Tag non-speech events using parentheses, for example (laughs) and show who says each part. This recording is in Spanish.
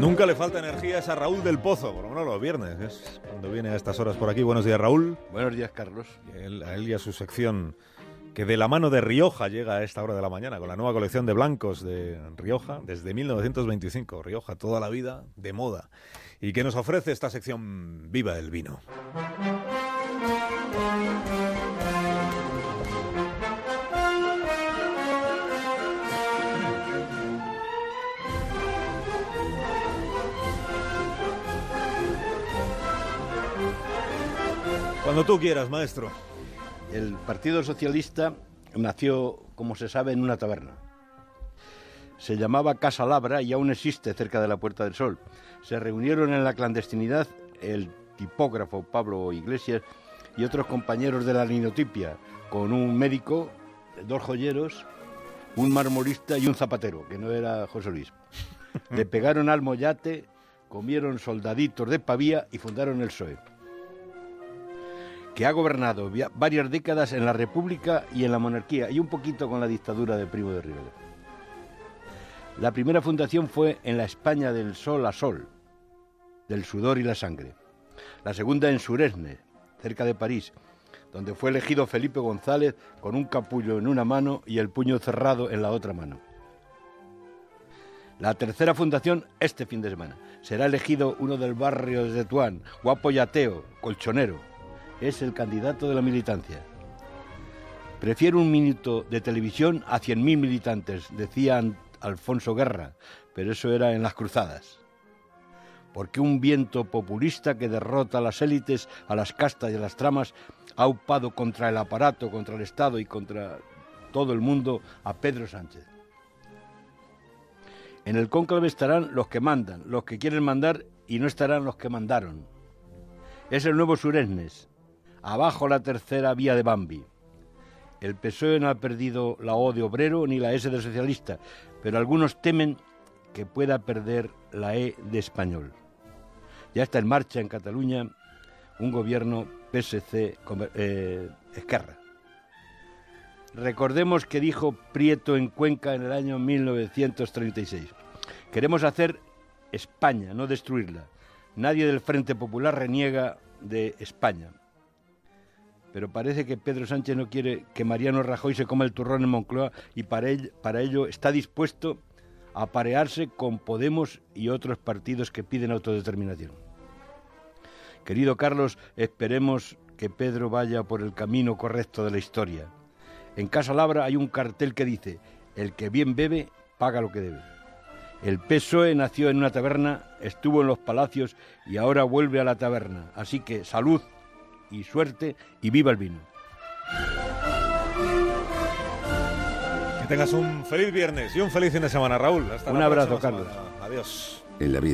Speaker 1: Nunca le falta energía a Raúl del Pozo, por lo menos los viernes, es cuando viene a estas horas por aquí. Buenos días, Raúl.
Speaker 2: Buenos días, Carlos.
Speaker 1: Él- a él y a su sección, que de la mano de Rioja llega a esta hora de la mañana, con la nueva colección de blancos de Rioja, desde 1925. Rioja, toda la vida, de moda. Y que nos ofrece esta sección Viva el Vino. Cuando tú quieras, maestro.
Speaker 2: El Partido Socialista nació, como se sabe, en una taberna. Se llamaba Casa Labra y aún existe cerca de la Puerta del Sol. Se reunieron en la clandestinidad el tipógrafo Pablo Iglesias y otros compañeros de la linotipia, con un médico, dos joyeros, un marmolista y un zapatero, que no era José Luis. (laughs) Le pegaron al mollate, comieron soldaditos de pavía y fundaron el PSOE que ha gobernado varias décadas en la República y en la monarquía y un poquito con la dictadura de Primo de Rivera. La primera fundación fue en la España del sol a sol, del sudor y la sangre. La segunda en Suresne, cerca de París, donde fue elegido Felipe González con un capullo en una mano y el puño cerrado en la otra mano. La tercera fundación este fin de semana. Será elegido uno del barrio de Tetuán, guapo y ateo, colchonero. Es el candidato de la militancia. Prefiero un minuto de televisión a 100.000 militantes, decía Alfonso Guerra, pero eso era en las cruzadas. Porque un viento populista que derrota a las élites, a las castas y a las tramas, ha upado contra el aparato, contra el Estado y contra todo el mundo a Pedro Sánchez. En el cónclave estarán los que mandan, los que quieren mandar y no estarán los que mandaron. Es el nuevo Suresnes. Abajo la tercera vía de Bambi. El PSOE no ha perdido la O de obrero ni la S de socialista, pero algunos temen que pueda perder la E de español. Ya está en marcha en Cataluña un gobierno PSC eh, Esquerra. Recordemos que dijo Prieto en Cuenca en el año 1936. Queremos hacer España, no destruirla. Nadie del Frente Popular reniega de España. Pero parece que Pedro Sánchez no quiere que Mariano Rajoy se coma el turrón en Moncloa y para, ello está dispuesto a parearse con Podemos y otros partidos que piden autodeterminación. Querido Carlos, esperemos que Pedro vaya por el camino correcto de la historia. En Casa Labra hay un cartel que dice, el que bien bebe, paga lo que debe. El PSOE nació en una taberna, estuvo en los palacios y ahora vuelve a la taberna. Así que salud y suerte y viva el vino.
Speaker 1: Que tengas un feliz viernes y un feliz fin de semana, Raúl. Hasta
Speaker 2: Un
Speaker 1: la
Speaker 2: abrazo,
Speaker 1: próxima
Speaker 2: Carlos.
Speaker 1: semana. Adiós.
Speaker 3: En la vida